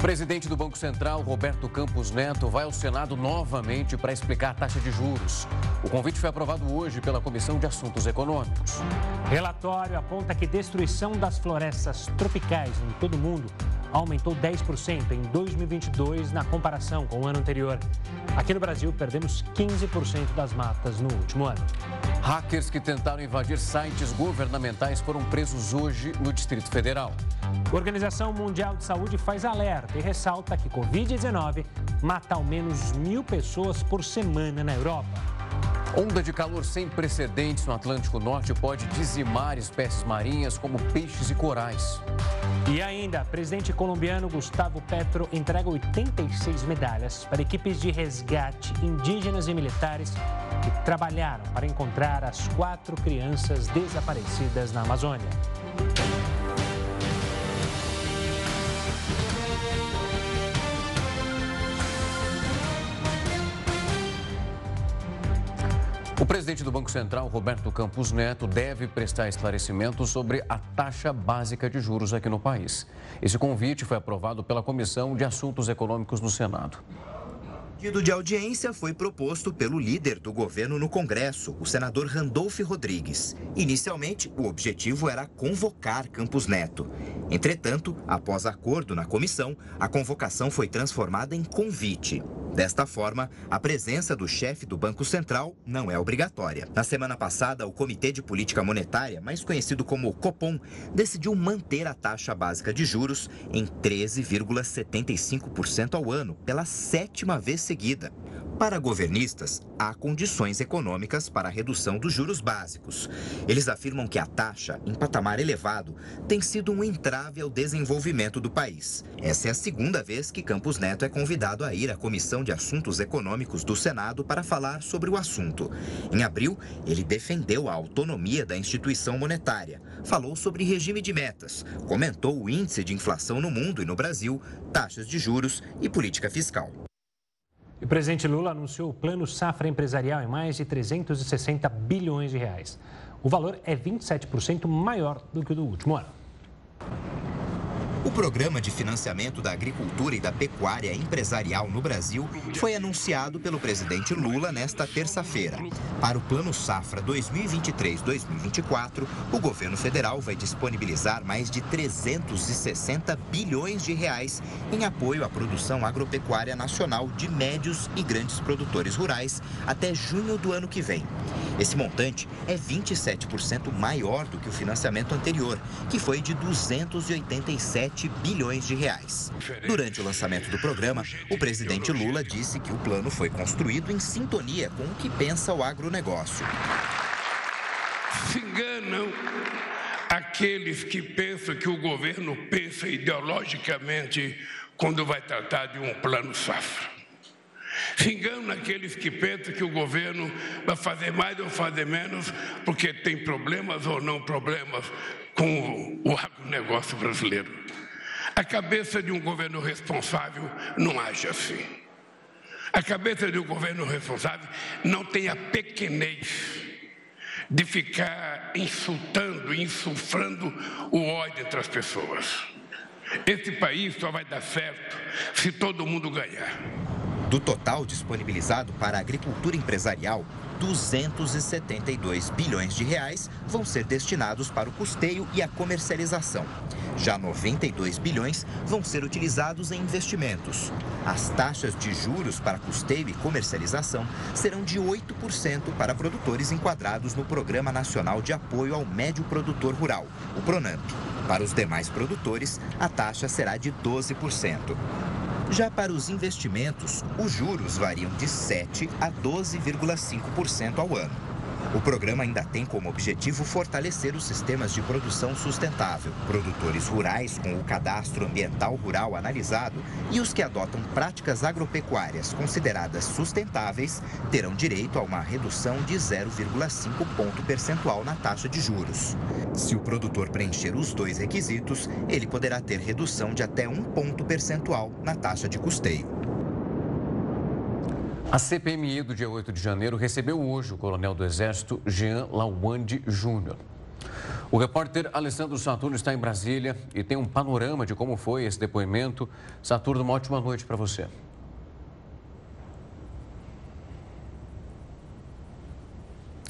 Presidente do Banco Central, Roberto Campos Neto, vai ao Senado novamente para explicar a taxa de juros. O convite foi aprovado hoje pela Comissão de Assuntos Econômicos. Relatório aponta que destruição das florestas tropicais em todo o mundo aumentou 10% em 2022 na comparação com o ano anterior. Aqui no Brasil, perdemos 15% das matas no último ano. Hackers que tentaram invadir sites governamentais foram presos hoje no Distrito Federal. A Organização Mundial de Saúde faz alerta e ressalta que Covid-19 mata ao menos mil pessoas por semana na Europa. Onda de calor sem precedentes no Atlântico Norte pode dizimar espécies marinhas como peixes e corais. E ainda, presidente colombiano Gustavo Petro entrega 86 medalhas para equipes de resgate indígenas e militares que trabalharam para encontrar as quatro crianças desaparecidas na Amazônia. O presidente do Banco Central, Roberto Campos Neto, deve prestar esclarecimentos sobre a taxa básica de juros aqui no país. Esse convite foi aprovado pela Comissão de Assuntos Econômicos no Senado. Pedido de audiência foi proposto pelo líder do governo no Congresso, o senador Randolph Rodrigues. Inicialmente, o objetivo era convocar Campos Neto. Entretanto, após acordo na comissão, a convocação foi transformada em convite. Desta forma, a presença do chefe do Banco Central não é obrigatória. Na semana passada, o Comitê de Política Monetária, mais conhecido como Copom, decidiu manter a taxa básica de juros em 13,75% ao ano, pela sétima vez seguida. Para governistas, há condições econômicas para a redução dos juros básicos. Eles afirmam que a taxa, em patamar elevado, tem sido um entrave ao desenvolvimento do país. Essa é a segunda vez que Campos Neto é convidado a ir à Comissão de Assuntos Econômicos do Senado para falar sobre o assunto. Em abril, ele defendeu a autonomia da instituição monetária, falou sobre regime de metas, comentou o índice de inflação no mundo e no Brasil, taxas de juros e política fiscal. E o presidente Lula anunciou o plano safra empresarial em mais de 360 bilhões de reais. O valor é 27% maior do que o do último ano. O programa de financiamento da agricultura e da pecuária empresarial no Brasil foi anunciado pelo presidente Lula nesta terça-feira. Para o Plano Safra 2023-2024, o governo federal vai disponibilizar mais de 360 bilhões de reais em apoio à produção agropecuária nacional de médios e grandes produtores rurais até junho do ano que vem. Esse montante é 27% maior do que o financiamento anterior, que foi de 287 bilhões de reais. Durante o lançamento do programa, o presidente Lula disse que o plano foi construído em sintonia com o que pensa o agronegócio. Se enganam aqueles que pensam que o governo pensa ideologicamente quando vai tratar de um plano safra. Se enganam aqueles que pensam que o governo vai fazer mais ou fazer menos porque tem problemas ou não problemas com o agronegócio brasileiro. A cabeça de um governo responsável não age assim. A cabeça de um governo responsável não tem a pequenez de ficar insultando, insuflando o ódio entre as pessoas. Esse país só vai dar certo se todo mundo ganhar. Do total disponibilizado para a agricultura empresarial, 272 bilhões de reais vão ser destinados para o custeio e a comercialização. Já 92 bilhões vão ser utilizados em investimentos. As taxas de juros para custeio e comercialização serão de 8% para produtores enquadrados no Programa Nacional de Apoio ao Médio Produtor Rural, o PRONAMP. Para os demais produtores, a taxa será de 12%. Já para os investimentos, os juros variam de 7% a 12,5% ao ano. O programa ainda tem como objetivo fortalecer os sistemas de produção sustentável, produtores rurais com o cadastro ambiental rural analisado e os que adotam práticas agropecuárias consideradas sustentáveis terão direito a uma redução de 0,5 ponto percentual na taxa de juros. Se o produtor preencher os dois requisitos, ele poderá ter redução de até um ponto percentual na taxa de custeio. A CPMI do dia 8 de janeiro recebeu hoje o coronel do Exército Jean Lawande Júnior. O repórter Alessandro Saturno está em Brasília e tem um panorama de como foi esse depoimento. Saturno, uma ótima noite para você.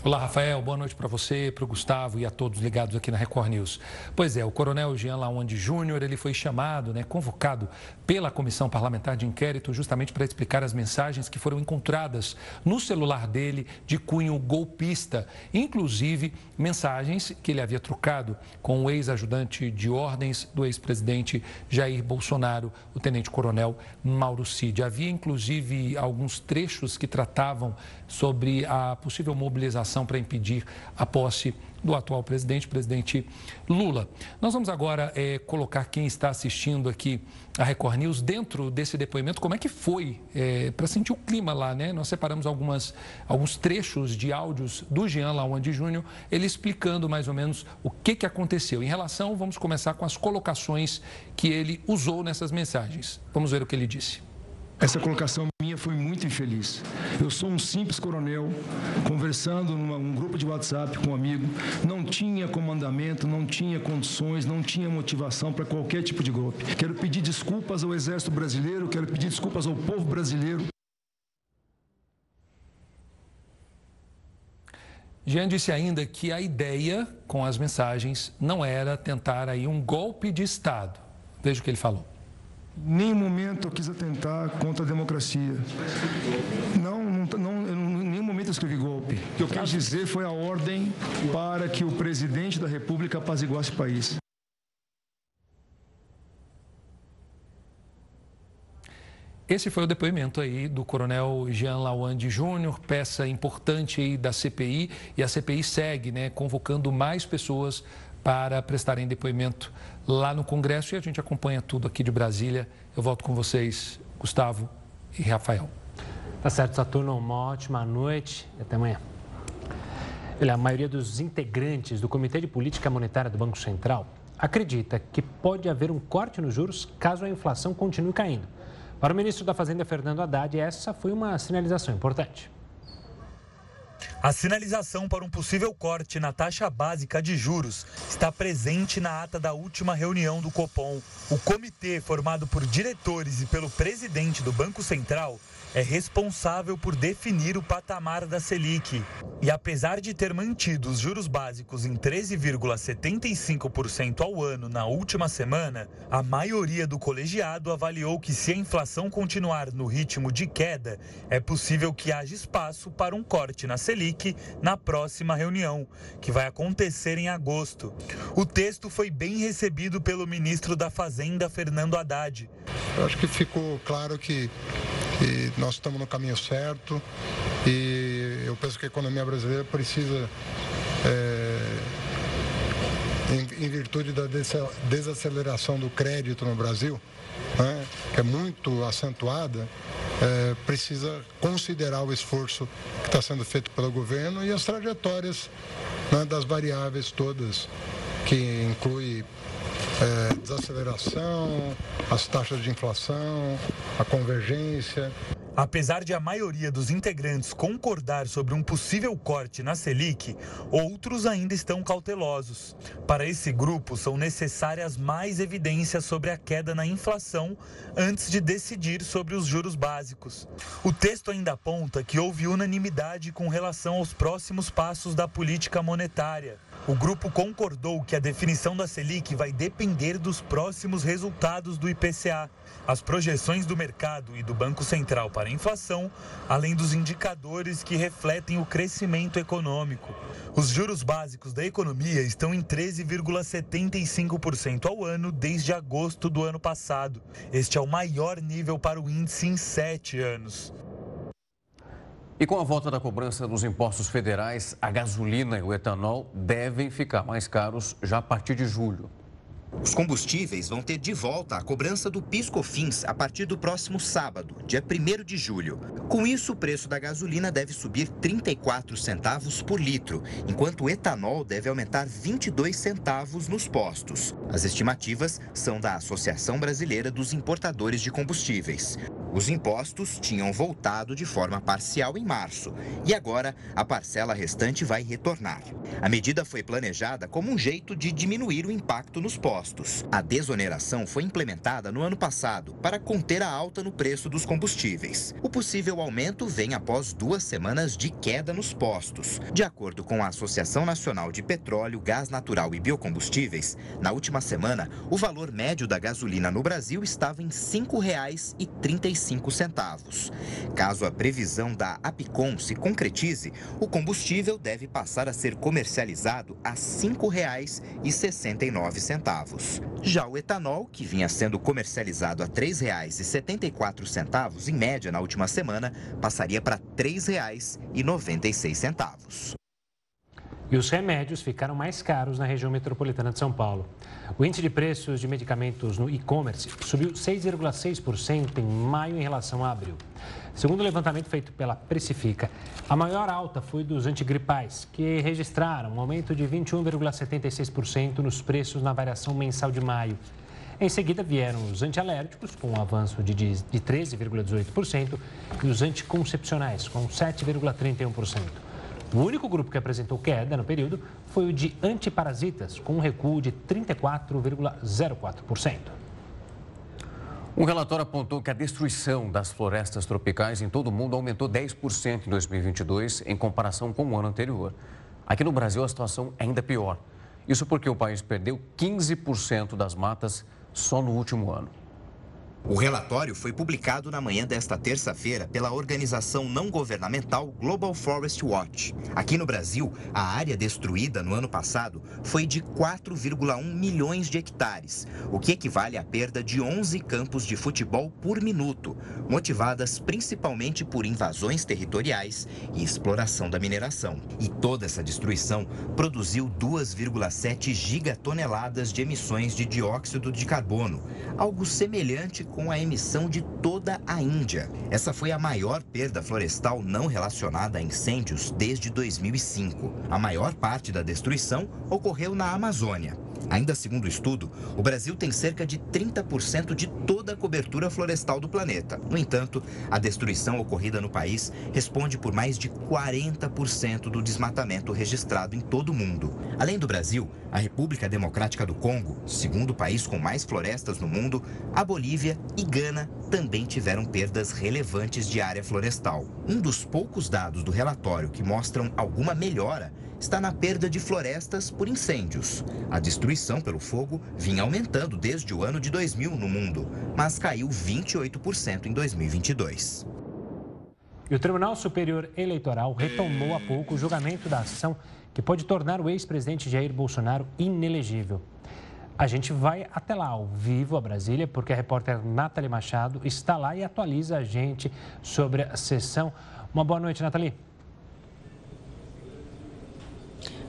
Olá, Rafael. Boa noite para você, para o Gustavo e a todos ligados aqui na Record News. Pois é, o coronel Jean Lawande Júnior, ele foi chamado, né, convocado pela Comissão Parlamentar de Inquérito justamente para explicar as mensagens que foram encontradas no celular dele de cunho golpista, inclusive mensagens que ele havia trocado com o ex-ajudante de ordens do ex-presidente Jair Bolsonaro, o tenente-coronel Mauro Cid. Havia inclusive alguns trechos que tratavam sobre a possível mobilização para impedir a posse do atual presidente, presidente Lula. Nós vamos agora é, colocar quem está assistindo aqui a Record News dentro desse depoimento, como é que foi, é, para sentir o clima lá, né? Nós separamos algumas, alguns trechos de áudios do Jean Lawande Júnior, ele explicando mais ou menos o que, que aconteceu. Em relação, vamos começar com as colocações que ele usou nessas mensagens. Vamos ver o que ele disse. Essa colocação minha foi muito infeliz. Eu sou um simples coronel, conversando num grupo de WhatsApp com um amigo, não tinha comandamento, não tinha condições, não tinha motivação para qualquer tipo de golpe. Quero pedir desculpas ao Exército Brasileiro, quero pedir desculpas ao povo brasileiro. Jean disse ainda que a ideia com as mensagens não era tentar aí um golpe de Estado. Veja o que ele falou nenhum momento eu quis atentar contra a democracia. Não, não, não em nenhum momento eu escrevi golpe. O que eu quis dizer foi a ordem para que o presidente da República apaziguasse o país. Esse foi o depoimento aí do coronel Jean Lawande Júnior, peça importante aí da CPI, e a CPI segue, né, convocando mais pessoas para prestarem depoimento lá no Congresso e a gente acompanha tudo aqui de Brasília. Eu volto com vocês, Gustavo e Rafael. Tá certo, Saturno. Uma ótima noite e até amanhã. Olha, a maioria dos integrantes do Comitê de Política Monetária do Banco Central acredita que pode haver um corte nos juros caso a inflação continue caindo. Para o ministro da Fazenda, Fernando Haddad, essa foi uma sinalização importante. A sinalização para um possível corte na taxa básica de juros está presente na ata da última reunião do Copom. O comitê, formado por diretores e pelo presidente do Banco Central, é responsável por definir o patamar da Selic. E apesar de ter mantido os juros básicos em 13,75% ao ano na última semana, a maioria do colegiado avaliou que se a inflação continuar no ritmo de queda, é possível que haja espaço para um corte na Selic na próxima reunião, que vai acontecer em agosto. O texto foi bem recebido pelo ministro da Fazenda, Fernando Haddad. Eu acho que ficou claro que e nós estamos no caminho certo. E eu penso que a economia brasileira precisa, é, em, em, virtude da desaceleração do crédito no Brasil, né, que é muito acentuada, é, precisa considerar o esforço que está sendo feito pelo governo e as trajetórias né, das variáveis todas, que inclui é, desaceleração, as taxas de inflação, a convergência. Apesar de a maioria dos integrantes concordar sobre um possível corte na Selic, outros ainda estão cautelosos. Para esse grupo, são necessárias mais evidências sobre a queda na inflação antes de decidir sobre os juros básicos. O texto ainda aponta que houve unanimidade com relação aos próximos passos da política monetária. O grupo concordou que a definição da Selic vai depender dos próximos resultados do IPCA, as projeções do mercado e do Banco Central para a inflação, além dos indicadores que refletem o crescimento econômico. Os juros básicos da economia estão em 13,75% ao ano desde agosto do ano passado. Este é o maior nível para o índice em sete anos. E com a volta da cobrança dos impostos federais, a gasolina e o etanol devem ficar mais caros já a partir de julho. Os combustíveis vão ter de volta a cobrança do PIS/COFINS a partir do próximo sábado, dia 1 de julho. Com isso, o preço da gasolina deve subir 34 centavos por litro, enquanto o etanol deve aumentar 22 centavos nos postos. As estimativas são da Associação Brasileira dos Importadores de Combustíveis. Os impostos tinham voltado de forma parcial em março e agora a parcela restante vai retornar. A medida foi planejada como um jeito de diminuir o impacto nos postos. A desoneração foi implementada no ano passado para conter a alta no preço dos combustíveis. O possível aumento vem após duas semanas de queda nos postos. De acordo com a Associação Nacional de Petróleo, Gás Natural e Biocombustíveis, na última semana, o valor médio da gasolina no Brasil estava em R$ 5,35 centavos. Caso a previsão da Apicom se concretize, o combustível deve passar a ser comercializado a R$ 5,69. Já o etanol, que vinha sendo comercializado a R$ 3,74 em média na última semana, passaria para R$ 3,96. E os remédios ficaram mais caros na região metropolitana de São Paulo. O índice de preços de medicamentos no e-commerce subiu 6,6% em maio em relação a abril. Segundo o levantamento feito pela Precifica, a maior alta foi dos antigripais, que registraram um aumento de 21,76% nos preços na variação mensal de maio. Em seguida vieram os antialérgicos, com um avanço de 13,18%, e os anticoncepcionais, com 7,31%. O único grupo que apresentou queda no período foi o de antiparasitas, com um recuo de 34,04%. Um relatório apontou que a destruição das florestas tropicais em todo o mundo aumentou 10% em 2022 em comparação com o ano anterior. Aqui no Brasil, a situação é ainda pior. Isso porque o país perdeu 15% das matas só no último ano. O relatório foi publicado na manhã desta terça-feira pela organização não governamental Global Forest Watch. Aqui no Brasil, a área destruída no ano passado foi de 4,1 milhões de hectares, o que equivale à perda de 11 campos de futebol por minuto, motivadas principalmente por invasões territoriais e exploração da mineração. E toda essa destruição produziu 2,7 gigatoneladas de emissões de dióxido de carbono, algo semelhante com a emissão de toda a Índia. Essa foi a maior perda florestal não relacionada a incêndios desde 2005. A maior parte da destruição ocorreu na Amazônia. Ainda segundo o estudo, o Brasil tem cerca de 30% de toda a cobertura florestal do planeta. No entanto, a destruição ocorrida no país responde por mais de 40% do desmatamento registrado em todo o mundo. Além do Brasil, a República Democrática do Congo, segundo país com mais florestas no mundo, a Bolívia e Gana também tiveram perdas relevantes de área florestal. Um dos poucos dados do relatório que mostram alguma melhora está na perda de florestas por incêndios. A destruição pelo fogo vinha aumentando desde o ano de 2000 no mundo, mas caiu 28% em 2022. E o Tribunal Superior Eleitoral retomou há pouco o julgamento da ação que pode tornar o ex-presidente Jair Bolsonaro inelegível. A gente vai até lá, ao vivo, a Brasília, porque a repórter Nathalie Machado está lá e atualiza a gente sobre a sessão. Uma boa noite, Nathalie.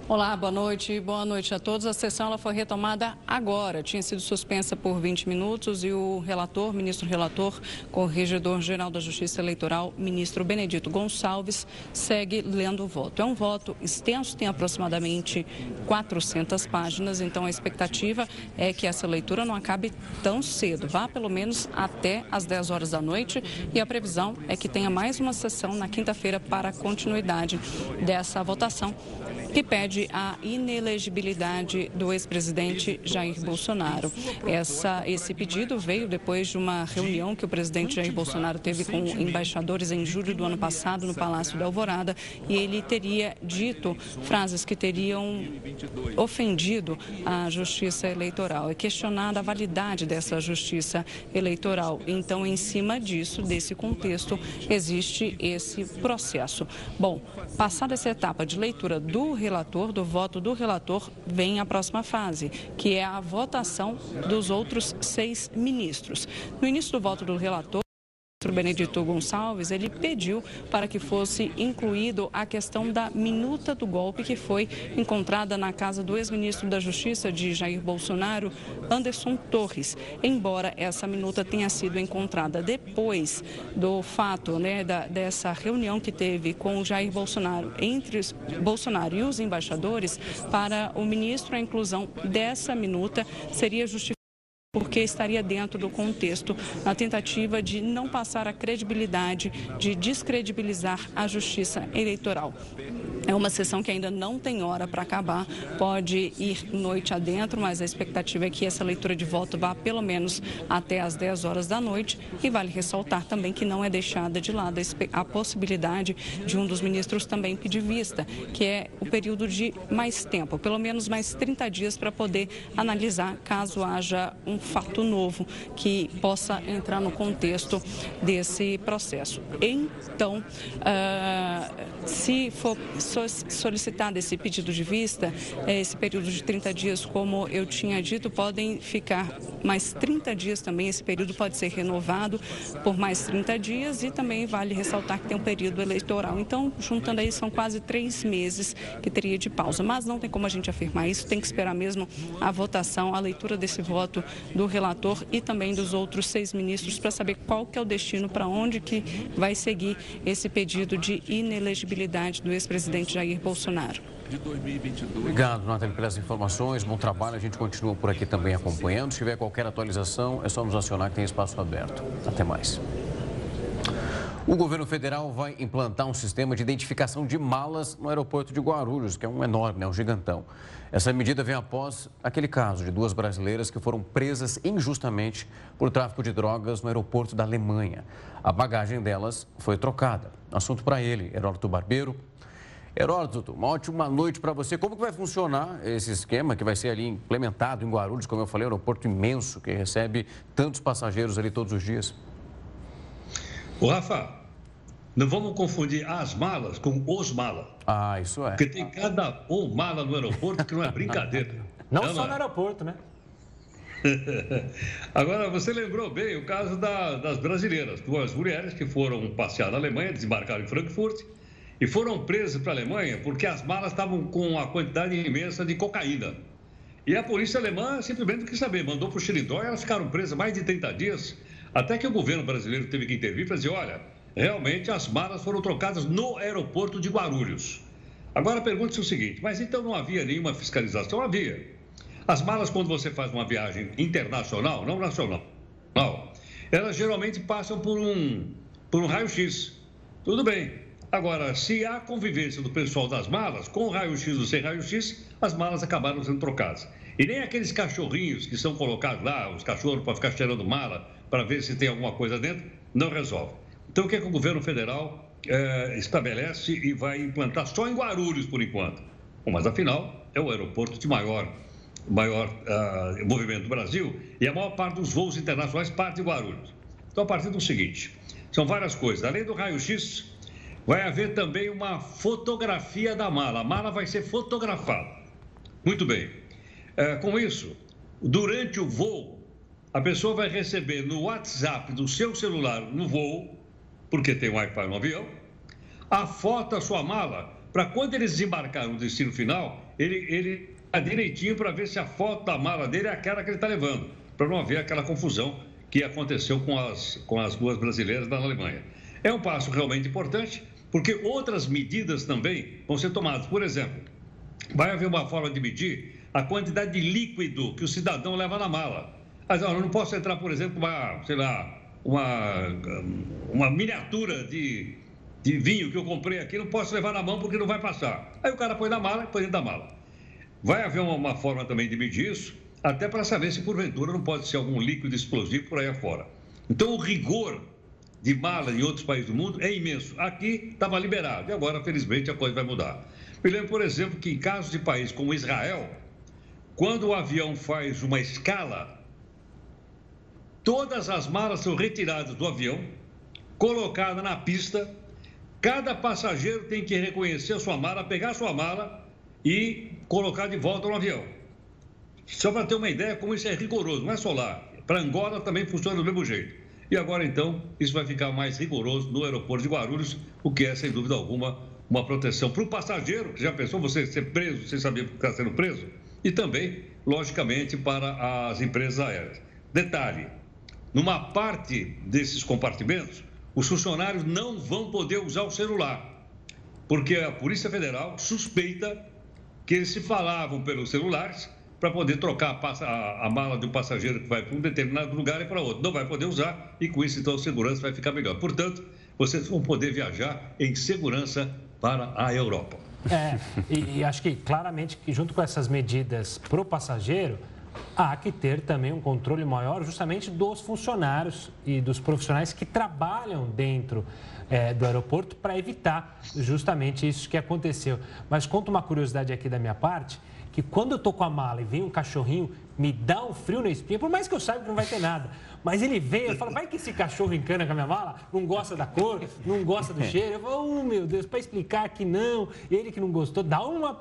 Olá, boa noite. Boa noite a todos. A sessão ela foi retomada agora. Tinha sido suspensa por 20 minutos e o relator, ministro relator, corregedor-geral da Justiça Eleitoral, ministro Benedito Gonçalves, segue lendo o voto. É um voto extenso, tem aproximadamente 400 páginas, então a expectativa é que essa leitura não acabe tão cedo, vá pelo menos até às 10 horas da noite e a previsão é que tenha mais uma sessão na quinta-feira para a continuidade dessa votação que pede a inelegibilidade do ex-presidente Jair Bolsonaro. Essa, esse pedido veio depois de uma reunião que o presidente Jair Bolsonaro teve com embaixadores em julho do ano passado no Palácio da Alvorada e ele teria dito frases que teriam ofendido a justiça eleitoral. É questionada a validade dessa justiça eleitoral. Então, em cima disso, desse contexto, existe esse processo. Bom, passada essa etapa de leitura do relator, do voto do relator, vem a próxima fase, que é a votação dos outros seis ministros. No início do voto do relator, ministro Benedito Gonçalves, ele pediu para que fosse incluído a questão da minuta do golpe que foi encontrada na casa do ex-ministro da Justiça de Jair Bolsonaro, Anderson Torres. Embora essa minuta tenha sido encontrada depois do fato, né, da, dessa reunião que teve com o Jair Bolsonaro entre Bolsonaro e os embaixadores, para o ministro a inclusão dessa minuta seria justificada porque estaria dentro do contexto na tentativa de não passar a credibilidade, de descredibilizar a justiça eleitoral. É uma sessão que ainda não tem hora para acabar, pode ir noite adentro, mas a expectativa é que essa leitura de voto vá pelo menos até às 10 horas da noite. E vale ressaltar também que não é deixada de lado a possibilidade de um dos ministros também pedir vista, que é o período de mais tempo, pelo menos mais 30 dias para poder analisar caso haja um fato novo que possa entrar no contexto desse processo. Então, uh, se for solicitado esse pedido de vista, é, esse período de 30 dias, como eu tinha dito, podem ficar mais 30 dias também. Esse período pode ser renovado por mais 30 dias e também vale ressaltar que tem um período eleitoral. Então, juntando aí, são quase três meses que teria de pausa. Mas não tem como a gente afirmar isso, tem que esperar mesmo a votação, a leitura desse voto do relator e também dos outros seis ministros para saber qual que é o destino, para onde que vai seguir esse pedido de inelegibilidade do ex-presidente presidente Jair Bolsonaro. Obrigado, Nathalie, pelas informações. Bom trabalho. A gente continua por aqui também acompanhando. Se tiver qualquer atualização, é só nos acionar que tem espaço aberto. Até mais. O governo federal vai implantar um sistema de identificação de malas no aeroporto de Guarulhos, que é um enorme, né, um gigantão. Essa medida vem após aquele caso de duas brasileiras que foram presas injustamente por tráfico de drogas no aeroporto da Alemanha. A bagagem delas foi trocada. Assunto para ele, Heródoto Barbeiro, Heródoto, uma ótima noite para você. Como que vai funcionar esse esquema que vai ser ali implementado em Guarulhos, como eu falei, um aeroporto imenso que recebe tantos passageiros ali todos os dias? O Rafa, não vamos confundir as malas com os malas. Ah, isso é. Porque tem cada um mala no aeroporto que não é brincadeira. não, não, só no aeroporto, né? Agora, você lembrou bem o caso da, das brasileiras, duas mulheres que foram passear na Alemanha, desembarcaram em Frankfurt e foram presos para a Alemanha porque as malas estavam com a quantidade imensa de cocaína. E a polícia alemã simplesmente não quis saber, mandou para o Xilindó e elas ficaram presas mais de 30 dias, até que o governo brasileiro teve que intervir para dizer: olha, realmente as malas foram trocadas no aeroporto de Guarulhos. Agora pergunte-se o seguinte: mas então não havia nenhuma fiscalização? Havia. As malas, quando você faz uma viagem internacional, não nacional, não, elas geralmente passam por um, por um raio-x. Tudo bem. Agora, se há convivência do pessoal das malas, com raio-x ou sem raio-x, as malas acabaram sendo trocadas. E nem aqueles cachorrinhos que são colocados lá, os cachorros para ficar cheirando mala, para ver se tem alguma coisa dentro, não resolve. Então, o que, é que o governo federal é, estabelece e vai implantar só em Guarulhos, por enquanto? Bom, mas, afinal, é o aeroporto de maior, maior uh, movimento do Brasil e a maior parte dos voos internacionais parte de Guarulhos. Então, a partir do seguinte, são várias coisas. Além do raio-x, Vai haver também uma fotografia da mala. A mala vai ser fotografada. Muito bem. É, com isso, durante o voo, a pessoa vai receber no WhatsApp do seu celular no voo, porque tem Wi-Fi no avião, a foto da sua mala, para quando eles desembarcar no destino final, ele, ele tá direitinho para ver se a foto da mala dele é aquela que ele está levando, para não haver aquela confusão que aconteceu com as, com as duas brasileiras da Alemanha. É um passo realmente importante porque outras medidas também vão ser tomadas. Por exemplo, vai haver uma forma de medir a quantidade de líquido que o cidadão leva na mala. Mas eu não posso entrar, por exemplo, uma, sei lá, uma, uma miniatura de, de vinho que eu comprei aqui, não posso levar na mão porque não vai passar. Aí o cara põe na mala e põe dentro da mala. Vai haver uma, uma forma também de medir isso, até para saber se porventura não pode ser algum líquido explosivo por aí afora. Então, o rigor de mala em outros países do mundo é imenso. Aqui estava liberado e agora, felizmente, a coisa vai mudar. Me lembro, por exemplo, que em casos de países como Israel, quando o avião faz uma escala, todas as malas são retiradas do avião, colocadas na pista. Cada passageiro tem que reconhecer a sua mala, pegar a sua mala e colocar de volta no avião. Só para ter uma ideia como isso é rigoroso, não é só lá. Para Angola também funciona do mesmo jeito. E agora, então, isso vai ficar mais rigoroso no aeroporto de Guarulhos, o que é, sem dúvida alguma, uma proteção para o passageiro, que já pensou você ser preso sem saber que está sendo preso, e também, logicamente, para as empresas aéreas. Detalhe: numa parte desses compartimentos, os funcionários não vão poder usar o celular, porque a Polícia Federal suspeita que eles se falavam pelos celulares para poder trocar a, a, mala de um passageiro que vai para um determinado lugar e para outro. Não vai poder usar e com isso, então, a segurança vai ficar melhor. Portanto, vocês vão poder viajar em segurança para a Europa. É, e, e acho que claramente que junto com essas medidas para o passageiro, há que ter também um controle maior justamente dos funcionários e dos profissionais que trabalham dentro é, do aeroporto para evitar justamente isso que aconteceu. Mas conta uma curiosidade aqui da minha parte, que quando eu estou com a mala e vem um cachorrinho, me dá um frio na espinha, por mais que eu saiba que não vai ter nada. Mas ele vem, eu falo, vai que esse cachorro encana com a minha mala, não gosta da cor, não gosta do cheiro. Eu falo, oh meu Deus, para explicar que não, ele que não gostou, dá uma,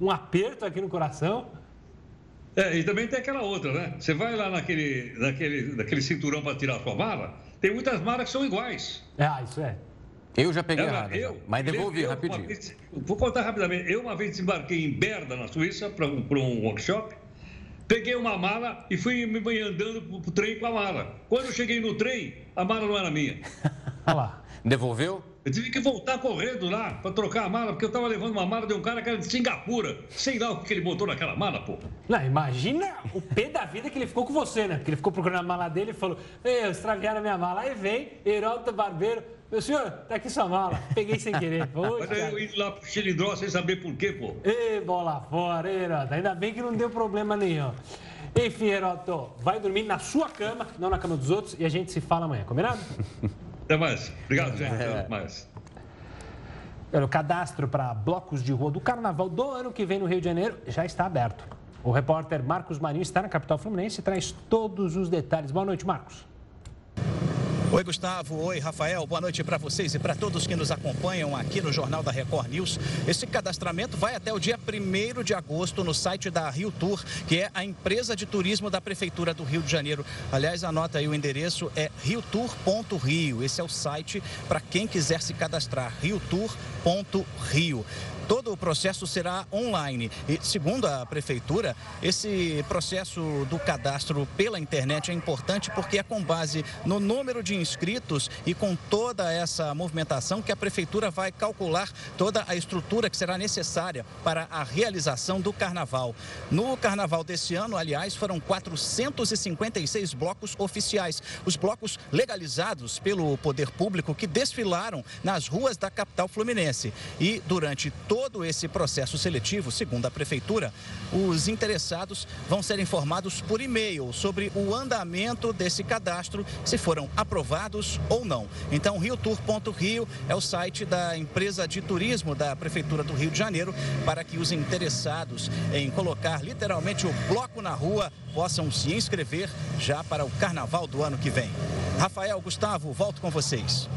um aperto aqui no coração. É, e também tem aquela outra, né? Você vai lá naquele, naquele, naquele cinturão para tirar a sua mala, tem muitas malas que são iguais. Ah, isso é. Eu já peguei errado, eu, mas devolvi eu, rapidinho. Vez, vou contar rapidamente. Eu uma vez desembarquei em Berda, na Suíça, para um, um workshop. Peguei uma mala e fui me andando para o trem com a mala. Quando eu cheguei no trem, a mala não era minha. Olha lá. Devolveu? Eu tive que voltar correndo lá para trocar a mala, porque eu estava levando uma mala de um cara que era de Singapura. Sei lá o que ele botou naquela mala, pô. Não, imagina o pé da vida que ele ficou com você, né? Porque ele ficou procurando a mala dele e falou: Ei, estragaram a minha mala. Aí vem, Heródoto Barbeiro. Meu senhor, tá aqui sua mala. Peguei sem querer. Mas eu indo lá pro Xilindró sem saber por quê, pô. Ei, bola fora, Heródoto. Ainda bem que não deu problema nenhum. Enfim, Heródoto, vai dormir na sua cama, não na cama dos outros, e a gente se fala amanhã, combinado? Até mais. Obrigado, gente. Até mais. O cadastro para blocos de rua do Carnaval do ano que vem no Rio de Janeiro já está aberto. O repórter Marcos Marinho está na capital fluminense e traz todos os detalhes. Boa noite, Marcos. Oi, Gustavo. Oi, Rafael. Boa noite para vocês e para todos que nos acompanham aqui no Jornal da Record News. Esse cadastramento vai até o dia 1 de agosto no site da Rio Tour, que é a empresa de turismo da Prefeitura do Rio de Janeiro. Aliás, anota aí o endereço, é riotour.rio. Esse é o site para quem quiser se cadastrar, riotour.rio todo o processo será online. E, segundo a Prefeitura, esse processo do cadastro pela internet é importante porque é com base no número de inscritos e com toda essa movimentação que a Prefeitura vai calcular toda a estrutura que será necessária para a realização do carnaval. No carnaval desse ano, aliás, foram 456 blocos oficiais, os blocos legalizados pelo poder público que desfilaram nas ruas da capital fluminense. E durante todo todo esse processo seletivo, segundo a Prefeitura, os interessados vão ser informados por e-mail sobre o andamento desse cadastro, se foram aprovados ou não. Então, riotour.rio é o site da empresa de turismo da Prefeitura do Rio de Janeiro para que os interessados em colocar literalmente o bloco na rua possam se inscrever já para o carnaval do ano que vem. Rafael, Gustavo, volto com vocês.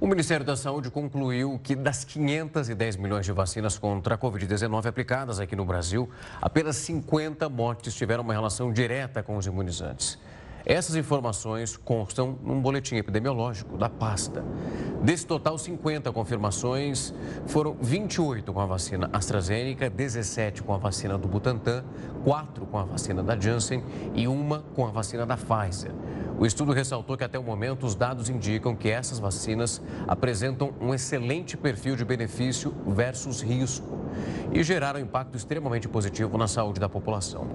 O Ministério da Saúde concluiu que das 510 milhões de vacinas contra a Covid-19 aplicadas aqui no Brasil, apenas 50 mortes tiveram uma relação direta com os imunizantes. Essas informações constam num boletim epidemiológico da pasta. Desse total, 50 confirmações foram 28 com a vacina AstraZeneca, 17 com a vacina do Butantan, 4 com a vacina da Janssen e uma com a vacina da Pfizer. O estudo ressaltou que até o momento os dados indicam que essas vacinas apresentam um excelente perfil de benefício versus risco e geraram impacto extremamente positivo na saúde da população.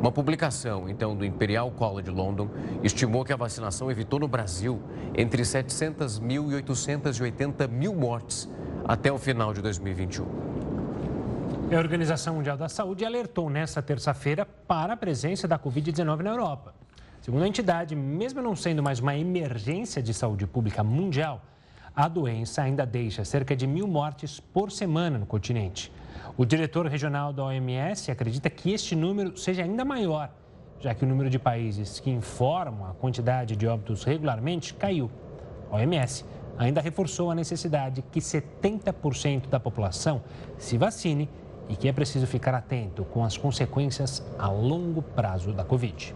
Uma publicação, então, do Imperial College London estimou que a vacinação evitou no Brasil entre 700 mil e 880 mil mortes até o final de 2021. A Organização Mundial da Saúde alertou nesta terça-feira para a presença da Covid-19 na Europa. Segundo a entidade, mesmo não sendo mais uma emergência de saúde pública mundial, a doença ainda deixa cerca de mil mortes por semana no continente. O diretor regional da OMS acredita que este número seja ainda maior, já que o número de países que informam a quantidade de óbitos regularmente caiu. A OMS ainda reforçou a necessidade que 70% da população se vacine e que é preciso ficar atento com as consequências a longo prazo da Covid.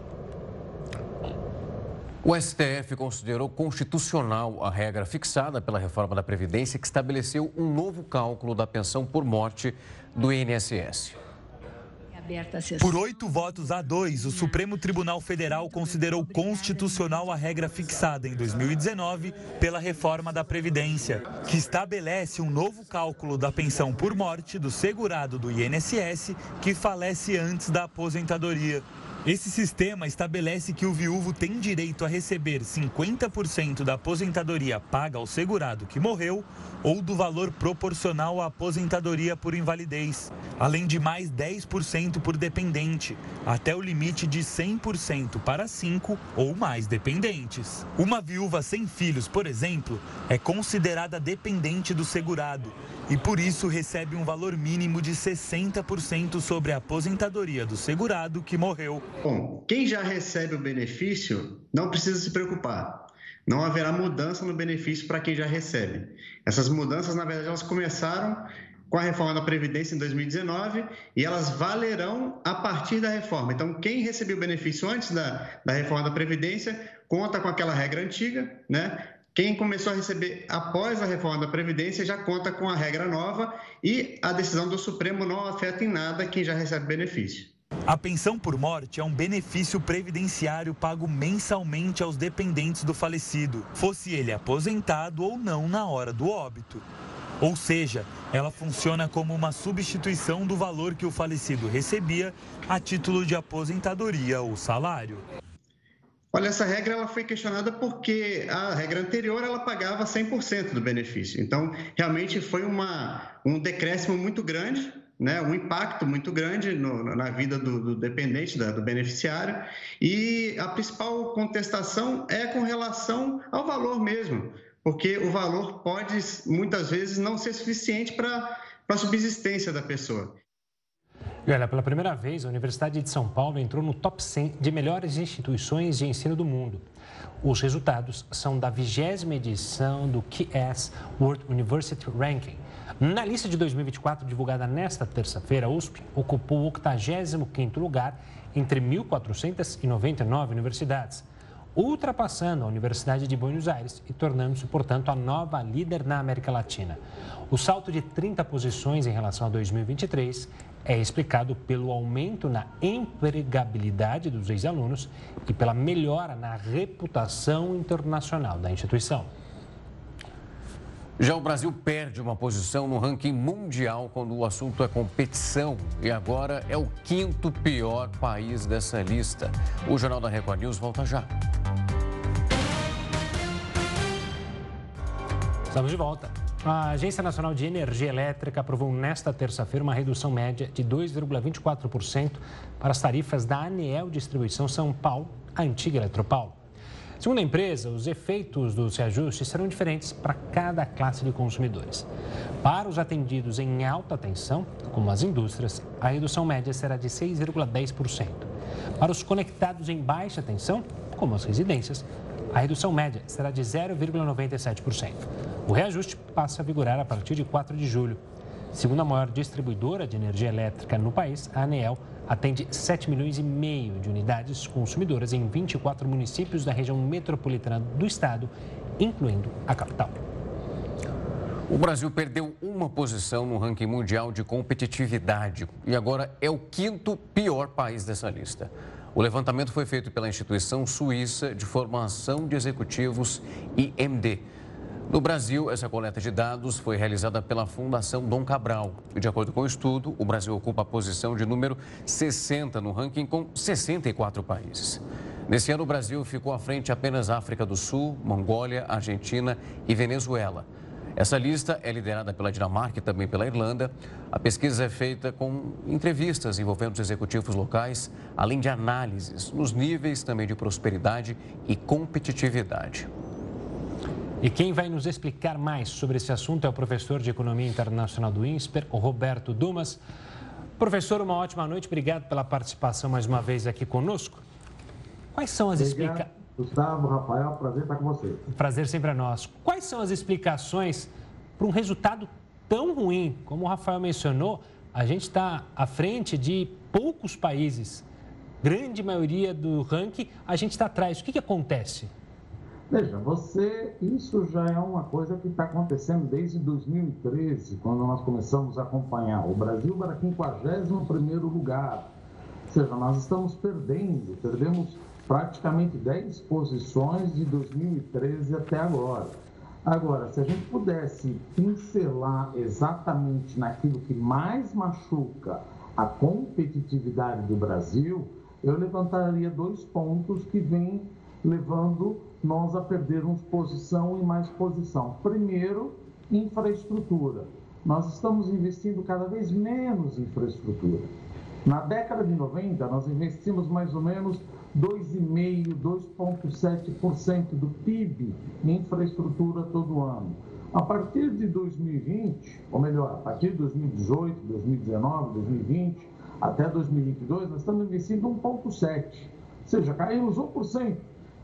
O STF considerou constitucional a regra fixada pela reforma da Previdência que estabeleceu um novo cálculo da pensão por morte do INSS. Por oito votos a dois, o Supremo Tribunal Federal considerou constitucional a regra fixada em 2019 pela reforma da Previdência, que estabelece um novo cálculo da pensão por morte do segurado do INSS que falece antes da aposentadoria. Esse sistema estabelece que o viúvo tem direito a receber 50% da aposentadoria paga ao segurado que morreu ou do valor proporcional à aposentadoria por invalidez, além de mais 10% por dependente, até o limite de 100% para cinco ou mais dependentes. Uma viúva sem filhos, por exemplo, é considerada dependente do segurado e por isso recebe um valor mínimo de 60% sobre a aposentadoria do segurado que morreu. Bom, quem já recebe o benefício não precisa se preocupar. Não haverá mudança no benefício para quem já recebe. Essas mudanças, na verdade, elas começaram com a reforma da Previdência em 2019 e elas valerão a partir da reforma. Então, quem recebeu benefício antes da, da reforma da Previdência conta com aquela regra antiga, né? Quem começou a receber após a reforma da Previdência já conta com a regra nova e a decisão do Supremo não afeta em nada quem já recebe benefício. A pensão por morte é um benefício previdenciário pago mensalmente aos dependentes do falecido, fosse ele aposentado ou não na hora do óbito. Ou seja, ela funciona como uma substituição do valor que o falecido recebia a título de aposentadoria ou salário. Olha, essa regra ela foi questionada porque a regra anterior ela pagava 100% do benefício. Então, realmente foi uma, um decréscimo muito grande, né, um impacto muito grande no, na vida do, do dependente, da, do beneficiário. E a principal contestação é com relação ao valor mesmo, porque o valor pode muitas vezes não ser suficiente para a subsistência da pessoa. E olha, pela primeira vez, a Universidade de São Paulo entrou no top 100 de melhores instituições de ensino do mundo. Os resultados são da vigésima edição do QS World University Ranking. Na lista de 2024, divulgada nesta terça-feira, a USP ocupou o 85º lugar entre 1.499 universidades, ultrapassando a Universidade de Buenos Aires e tornando-se, portanto, a nova líder na América Latina. O salto de 30 posições em relação a 2023 é explicado pelo aumento na empregabilidade dos ex-alunos e pela melhora na reputação internacional da instituição. Já o Brasil perde uma posição no ranking mundial quando o assunto é competição e agora é o quinto pior país dessa lista. O Jornal da Record News volta já. Estamos de volta. A Agência Nacional de Energia Elétrica aprovou nesta terça-feira uma redução média de 2,24% para as tarifas da Anel Distribuição São Paulo, a antiga Eletropaulo. Segundo a empresa, os efeitos dos reajustes serão diferentes para cada classe de consumidores. Para os atendidos em alta tensão, como as indústrias, a redução média será de 6,10%. Para os conectados em baixa tensão, como as residências, a redução média será de 0,97%. O reajuste passa a vigorar a partir de 4 de julho. Segundo a maior distribuidora de energia elétrica no país, a ANEEL atende 7 milhões e meio de unidades consumidoras em 24 municípios da região metropolitana do estado, incluindo a capital. O Brasil perdeu uma posição no ranking mundial de competitividade e agora é o quinto pior país dessa lista. O levantamento foi feito pela instituição suíça de formação de executivos IMD. No Brasil, essa coleta de dados foi realizada pela Fundação Dom Cabral. E, de acordo com o estudo, o Brasil ocupa a posição de número 60 no ranking com 64 países. Nesse ano, o Brasil ficou à frente apenas África do Sul, Mongólia, Argentina e Venezuela. Essa lista é liderada pela Dinamarca e também pela Irlanda. A pesquisa é feita com entrevistas envolvendo os executivos locais, além de análises nos níveis também de prosperidade e competitividade. E quem vai nos explicar mais sobre esse assunto é o professor de Economia Internacional do INSPER, Roberto Dumas. Professor, uma ótima noite. Obrigado pela participação mais uma vez aqui conosco. Quais são as explicações? Gustavo, Rafael, prazer estar com você. Prazer sempre é nosso. Quais são as explicações para um resultado tão ruim? Como o Rafael mencionou, a gente está à frente de poucos países. Grande maioria do ranking, a gente está atrás. O que, que acontece? Veja, você, isso já é uma coisa que está acontecendo desde 2013, quando nós começamos a acompanhar. O Brasil para 51 lugar. Ou seja, nós estamos perdendo, perdemos praticamente 10 posições de 2013 até agora. Agora, se a gente pudesse pincelar exatamente naquilo que mais machuca a competitividade do Brasil, eu levantaria dois pontos que vêm levando nós a perdermos posição e mais posição. Primeiro, infraestrutura. Nós estamos investindo cada vez menos em infraestrutura. Na década de 90, nós investimos mais ou menos 2,5%, 2,7% do PIB em infraestrutura todo ano. A partir de 2020, ou melhor, a partir de 2018, 2019, 2020, até 2022, nós estamos investindo 1,7%. Ou seja, caímos 1%.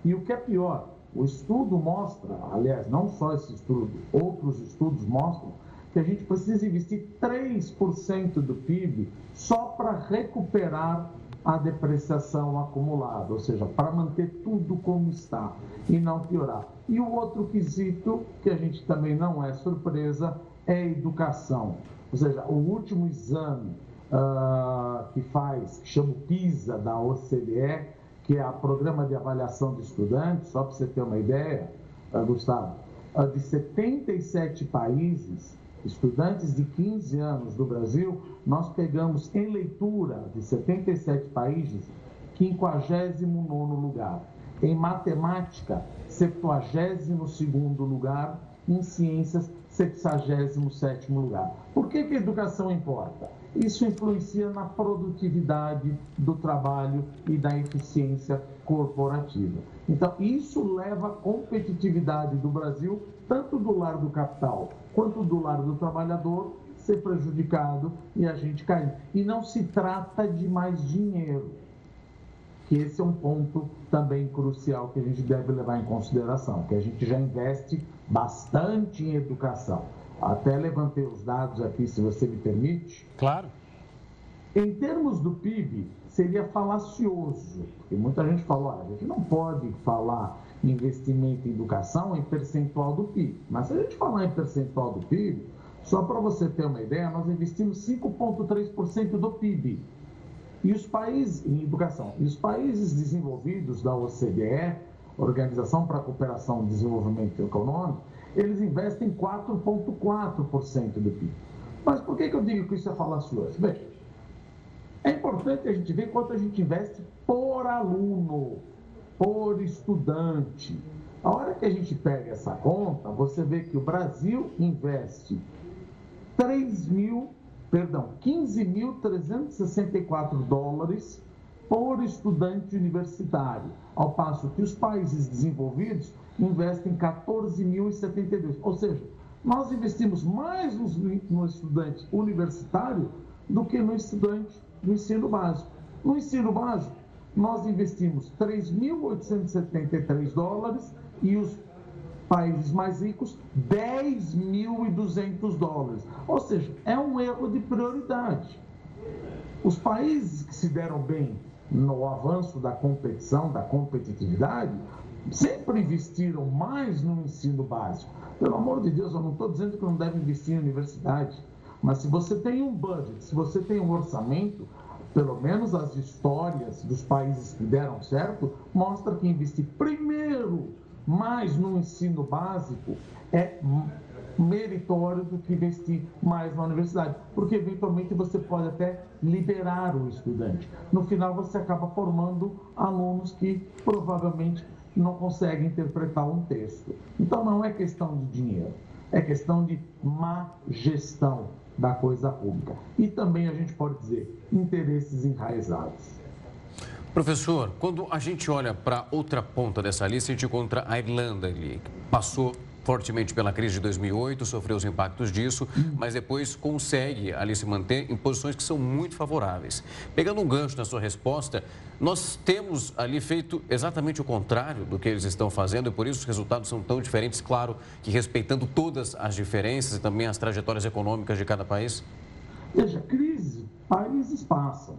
E o que é pior, o estudo mostra, aliás, não só esse estudo, outros estudos mostram que a gente precisa investir 3% do PIB só para recuperar a depreciação acumulada, ou seja, para manter tudo como está e não piorar. E o outro quesito, que a gente também não é surpresa, é a educação. Ou seja, o último exame uh, que faz, que chama PISA da OCDE, que é o Programa de Avaliação de Estudantes, só para você ter uma ideia, uh, Gustavo, uh, de 77 países, estudantes de 15 anos do Brasil, nós pegamos em leitura de 77 países, 59 lugar. Em matemática, 72 lugar. Em ciências, 77 lugar. Por que, que a educação importa? Isso influencia na produtividade do trabalho e da eficiência corporativa. Então, isso leva a competitividade do Brasil, tanto do lado do capital quanto do lado do trabalhador, ser prejudicado e a gente cair. E não se trata de mais dinheiro, que esse é um ponto também crucial que a gente deve levar em consideração, que a gente já investe bastante em educação. Até levantei os dados aqui, se você me permite. Claro. Em termos do PIB, seria falacioso, porque muita gente falou, ah, a gente não pode falar investimento em educação em percentual do PIB. Mas se a gente falar em percentual do PIB, só para você ter uma ideia, nós investimos 5,3% do PIB. E os países em educação, e os países desenvolvidos da OCDE, Organização para a Cooperação e Desenvolvimento Econômico, eles investem 4,4% do PIB. Mas por que, que eu digo que isso é falacioso? Bem, é importante a gente ver quanto a gente investe por aluno, por estudante. A hora que a gente pega essa conta, você vê que o Brasil investe 3 mil, perdão, 15.364 dólares por estudante universitário, ao passo que os países desenvolvidos investem 14.072. Ou seja, nós investimos mais no estudante universitário do que no estudante do ensino básico. No ensino básico, nós investimos 3.873 dólares e os países mais ricos 10.200 dólares. Ou seja, é um erro de prioridade. Os países que se deram bem no avanço da competição, da competitividade, sempre investiram mais no ensino básico. Pelo amor de Deus, eu não estou dizendo que não deve investir em universidade, mas se você tem um budget, se você tem um orçamento, pelo menos as histórias dos países que deram certo, mostra que investir primeiro mais no ensino básico é meritório do que investir mais na universidade, porque eventualmente você pode até liberar o estudante. No final você acaba formando alunos que provavelmente não conseguem interpretar um texto. Então não é questão de dinheiro, é questão de má gestão da coisa pública. E também a gente pode dizer interesses enraizados. Professor, quando a gente olha para outra ponta dessa lista, a gente encontra a Irlanda ali, que passou fortemente pela crise de 2008, sofreu os impactos disso, mas depois consegue ali se manter em posições que são muito favoráveis. Pegando um gancho na sua resposta, nós temos ali feito exatamente o contrário do que eles estão fazendo e por isso os resultados são tão diferentes, claro que respeitando todas as diferenças e também as trajetórias econômicas de cada país? Veja, crise, países passam.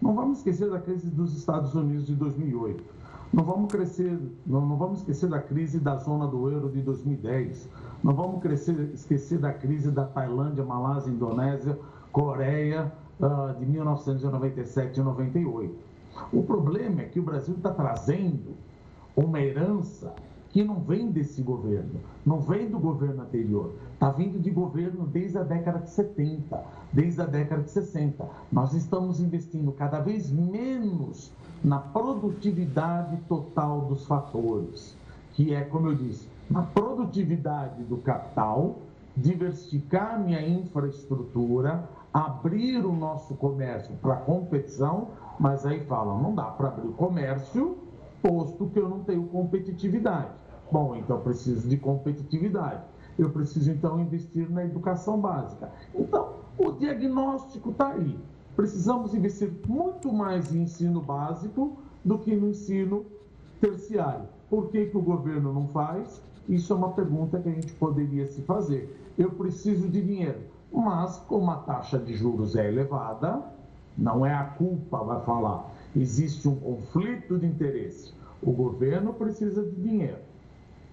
Não vamos esquecer da crise dos Estados Unidos de 2008. Não vamos crescer, não, não vamos esquecer da crise da zona do euro de 2010. Não vamos crescer, esquecer da crise da Tailândia, Malásia, Indonésia, Coreia uh, de 1997 e 98. O problema é que o Brasil está trazendo uma herança que não vem desse governo, não vem do governo anterior, está vindo de governo desde a década de 70, desde a década de 60. Nós estamos investindo cada vez menos na produtividade total dos fatores, que é, como eu disse, na produtividade do capital, diversificar minha infraestrutura, abrir o nosso comércio para competição, mas aí falam, não dá para abrir o comércio, posto que eu não tenho competitividade. Bom, então preciso de competitividade. Eu preciso então investir na educação básica. Então, o diagnóstico está aí precisamos investir muito mais em ensino básico do que no ensino terciário. Por que, que o governo não faz? Isso é uma pergunta que a gente poderia se fazer. Eu preciso de dinheiro, mas como a taxa de juros é elevada, não é a culpa, vai falar. Existe um conflito de interesse. O governo precisa de dinheiro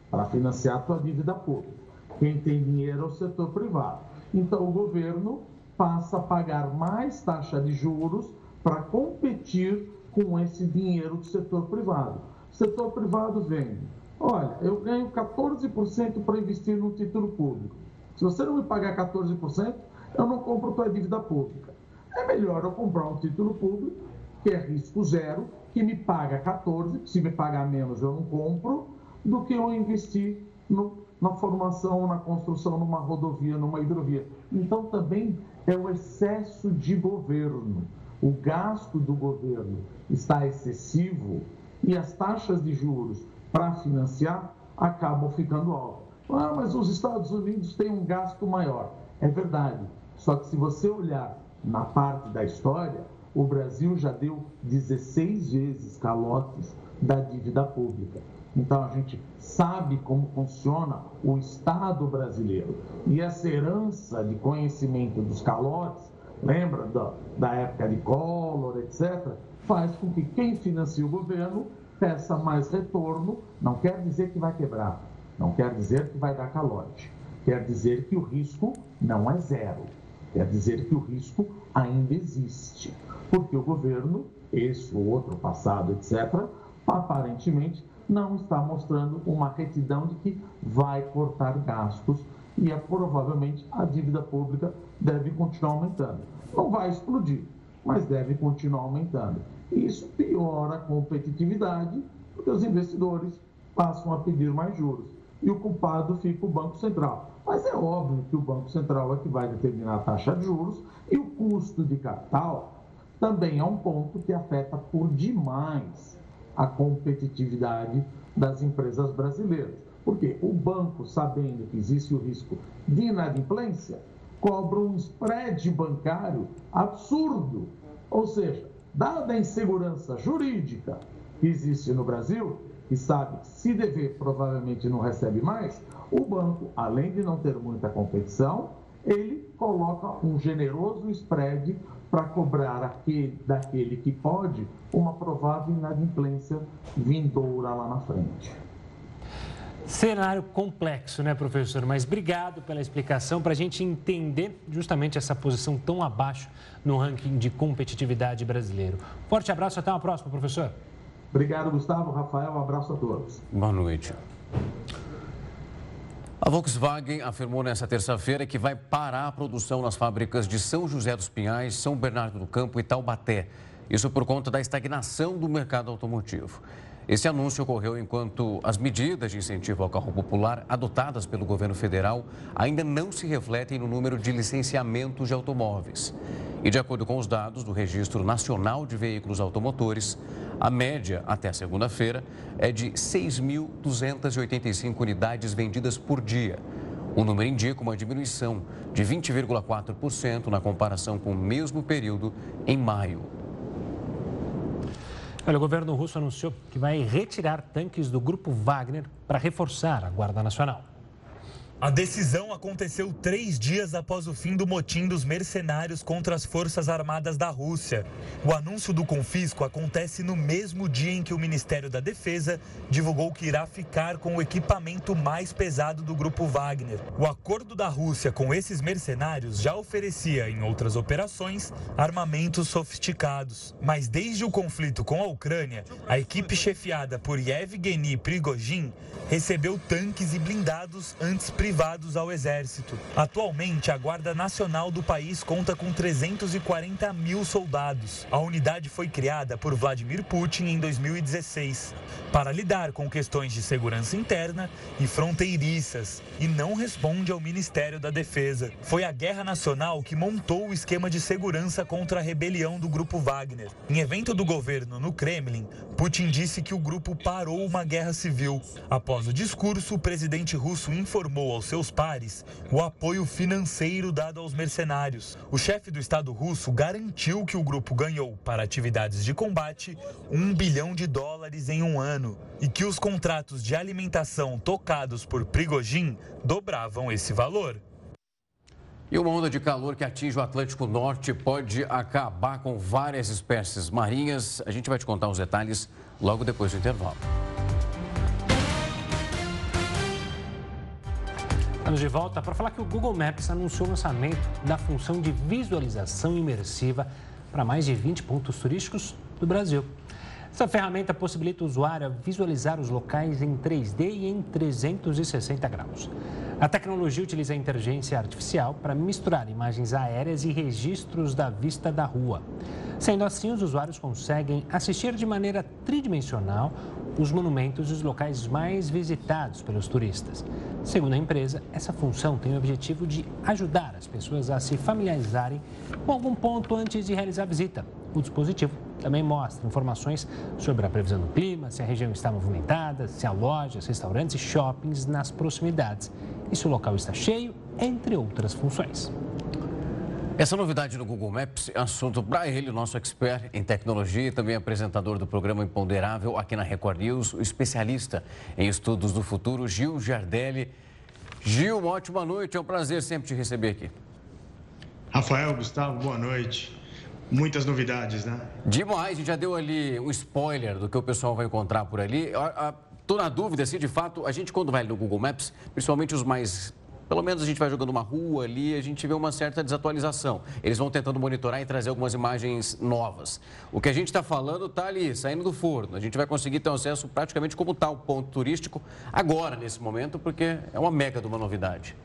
para financiar a sua dívida pública. Quem tem dinheiro é o setor privado. Então, o governo passa a pagar mais taxa de juros para competir com esse dinheiro do setor privado. O setor privado vende. Olha, eu ganho 14% para investir no título público. Se você não me pagar 14%, eu não compro tua dívida pública. É melhor eu comprar um título público, que é risco zero, que me paga 14%, se me pagar menos eu não compro, do que eu investir no, na formação, na construção, numa rodovia, numa hidrovia. Então também é o excesso de governo. O gasto do governo está excessivo e as taxas de juros para financiar acabam ficando altas. Ah, mas os Estados Unidos têm um gasto maior. É verdade. Só que se você olhar na parte da história, o Brasil já deu 16 vezes calotes da dívida pública. Então a gente sabe como funciona o Estado brasileiro. E essa herança de conhecimento dos calotes, lembra da, da época de Collor, etc., faz com que quem financia o governo peça mais retorno. Não quer dizer que vai quebrar, não quer dizer que vai dar calote. Quer dizer que o risco não é zero. Quer dizer que o risco ainda existe. Porque o governo, esse ou outro passado, etc., aparentemente não está mostrando uma retidão de que vai cortar gastos e é, provavelmente a dívida pública deve continuar aumentando. Não vai explodir, mas deve continuar aumentando. Isso piora a competitividade, porque os investidores passam a pedir mais juros. E o culpado fica o Banco Central. Mas é óbvio que o Banco Central é que vai determinar a taxa de juros e o custo de capital também é um ponto que afeta por demais a competitividade das empresas brasileiras. Porque o banco, sabendo que existe o risco de inadimplência, cobra um spread bancário absurdo. Ou seja, dada a insegurança jurídica que existe no Brasil, que sabe que se dever provavelmente não recebe mais, o banco, além de não ter muita competição, ele coloca um generoso spread para cobrar aquele, daquele que pode uma provável inadimplência vindoura lá na frente. Cenário complexo, né, professor? Mas obrigado pela explicação para a gente entender justamente essa posição tão abaixo no ranking de competitividade brasileiro. Forte abraço, até uma próxima, professor. Obrigado, Gustavo. Rafael, um abraço a todos. Boa noite. A Volkswagen afirmou nesta terça-feira que vai parar a produção nas fábricas de São José dos Pinhais, São Bernardo do Campo e Taubaté. Isso por conta da estagnação do mercado automotivo. Esse anúncio ocorreu enquanto as medidas de incentivo ao carro popular adotadas pelo governo federal ainda não se refletem no número de licenciamentos de automóveis. E de acordo com os dados do Registro Nacional de Veículos Automotores, a média até segunda-feira é de 6.285 unidades vendidas por dia. O número indica uma diminuição de 20,4% na comparação com o mesmo período em maio. Olha, o governo russo anunciou que vai retirar tanques do grupo Wagner para reforçar a Guarda Nacional. A decisão aconteceu três dias após o fim do motim dos mercenários contra as Forças Armadas da Rússia. O anúncio do confisco acontece no mesmo dia em que o Ministério da Defesa divulgou que irá ficar com o equipamento mais pesado do grupo Wagner. O acordo da Rússia com esses mercenários já oferecia, em outras operações, armamentos sofisticados. Mas desde o conflito com a Ucrânia, a equipe chefiada por Yevgeny Prigozhin recebeu tanques e blindados antes privados ao Exército. Atualmente, a Guarda Nacional do país conta com 340 mil soldados. A unidade foi criada por Vladimir Putin em 2016 para lidar com questões de segurança interna e fronteiriças e não responde ao Ministério da Defesa. Foi a Guerra Nacional que montou o esquema de segurança contra a rebelião do grupo Wagner. Em evento do governo no Kremlin, Putin disse que o grupo parou uma guerra civil. Após o discurso, o presidente russo informou aos seus pares o apoio financeiro dado aos mercenários. O chefe do Estado russo garantiu que o grupo ganhou, para atividades de combate, um bilhão de dólares em um ano e que os contratos de alimentação tocados por Prigozhin dobravam esse valor. E uma onda de calor que atinge o Atlântico Norte pode acabar com várias espécies marinhas. A gente vai te contar os detalhes logo depois do intervalo. Estamos de volta para falar que o Google Maps anunciou o lançamento da função de visualização imersiva para mais de 20 pontos turísticos do Brasil. Essa ferramenta possibilita o usuário visualizar os locais em 3D e em 360 graus. A tecnologia utiliza a inteligência artificial para misturar imagens aéreas e registros da vista da rua. Sendo assim, os usuários conseguem assistir de maneira tridimensional os monumentos e os locais mais visitados pelos turistas. Segundo a empresa, essa função tem o objetivo de ajudar as pessoas a se familiarizarem com algum ponto antes de realizar a visita. O dispositivo também mostra informações sobre a previsão do clima, se a região está movimentada, se há lojas, restaurantes e shoppings nas proximidades e se o local está cheio, entre outras funções. Essa novidade no Google Maps é assunto para ele, nosso expert em tecnologia e também apresentador do programa Imponderável aqui na Record News, o especialista em estudos do futuro, Gil Giardelli. Gil, uma ótima noite, é um prazer sempre te receber aqui. Rafael, Gustavo, boa noite. Muitas novidades, né? Demais, a gente já deu ali um spoiler do que o pessoal vai encontrar por ali. Estou na dúvida se, de fato, a gente quando vai no Google Maps, principalmente os mais pelo menos a gente vai jogando uma rua ali, a gente vê uma certa desatualização. Eles vão tentando monitorar e trazer algumas imagens novas. O que a gente está falando está ali, saindo do forno. A gente vai conseguir ter acesso praticamente como o ponto turístico agora, nesse momento, porque é uma mega de uma novidade.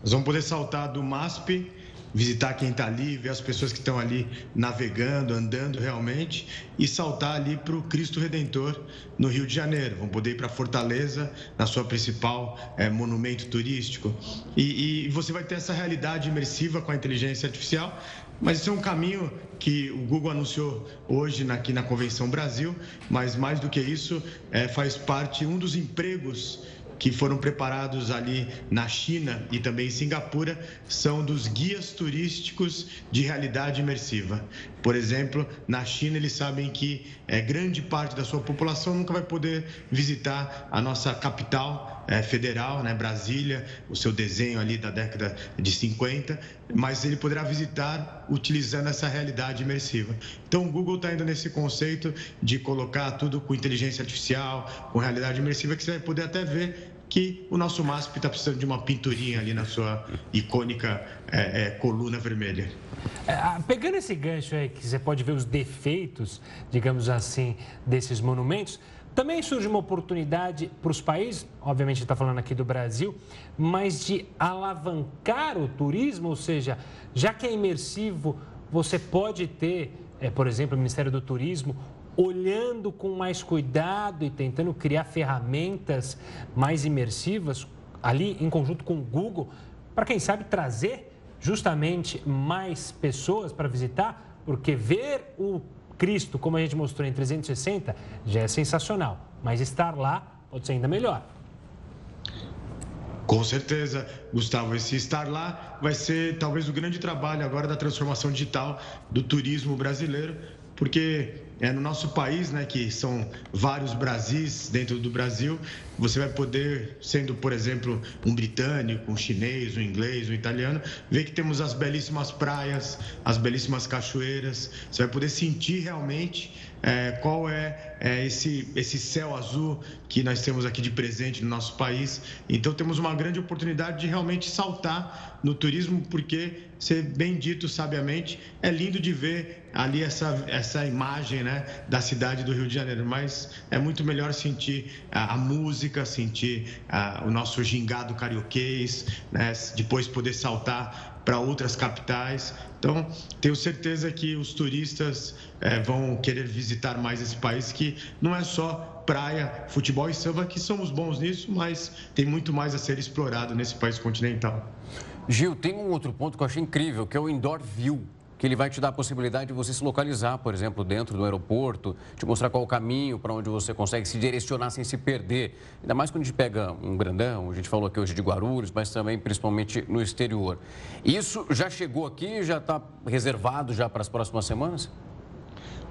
Nós vamos poder saltar do MASP visitar quem está ali, ver as pessoas que estão ali navegando, andando realmente e saltar ali para o Cristo Redentor no Rio de Janeiro. Vão poder ir para Fortaleza, na sua principal é, monumento turístico. E, e você vai ter essa realidade imersiva com a inteligência artificial mas isso é um caminho que o Google anunciou hoje aqui na Convenção Brasil, mas mais do que isso, é, faz parte um dos empregos que foram preparados ali na China e também em Singapura são dos guias turísticos de realidade imersiva. Por exemplo, na China eles sabem que é, grande parte da sua população nunca vai poder visitar a nossa capital é, federal, né, Brasília, o seu desenho ali da década de 50, mas ele poderá visitar utilizando essa realidade imersiva. Então o Google está indo nesse conceito de colocar tudo com inteligência artificial, com realidade imersiva, que você vai poder até ver que o nosso MASP está precisando de uma pinturinha ali na sua icônica é, é, coluna vermelha. É, ah, pegando esse gancho aí, que você pode ver os defeitos, digamos assim, desses monumentos, também surge uma oportunidade para os países, obviamente está falando aqui do Brasil, mas de alavancar o turismo, ou seja, já que é imersivo, você pode ter, é, por exemplo, o Ministério do Turismo olhando com mais cuidado e tentando criar ferramentas mais imersivas ali em conjunto com o Google, para quem sabe trazer justamente mais pessoas para visitar, porque ver o Cristo, como a gente mostrou em 360, já é sensacional, mas estar lá pode ser ainda melhor. Com certeza, Gustavo. Esse estar lá vai ser talvez o grande trabalho agora da transformação digital do turismo brasileiro, porque é, no nosso país, né, que são vários Brasis dentro do Brasil, você vai poder, sendo, por exemplo, um britânico, um chinês, um inglês, um italiano, ver que temos as belíssimas praias, as belíssimas cachoeiras. Você vai poder sentir realmente é, qual é, é, esse, esse céu azul que nós temos aqui de presente no nosso país. Então, temos uma grande oportunidade de realmente saltar no turismo, porque, ser bem dito sabiamente, é lindo de ver ali essa, essa imagem né, da cidade do Rio de Janeiro, mas é muito melhor sentir a, a música, sentir a, o nosso gingado carioquês, né, depois poder saltar para outras capitais. Então, tenho certeza que os turistas é, vão querer visitar mais esse país, que não é só praia, futebol e samba, que somos bons nisso, mas tem muito mais a ser explorado nesse país continental. Gil, tem um outro ponto que eu achei incrível, que é o Indoor View que ele vai te dar a possibilidade de você se localizar, por exemplo, dentro do aeroporto, te mostrar qual o caminho para onde você consegue se direcionar sem se perder. Ainda mais quando a gente pega um grandão, a gente falou aqui hoje de Guarulhos, mas também principalmente no exterior. Isso já chegou aqui, já está reservado já para as próximas semanas?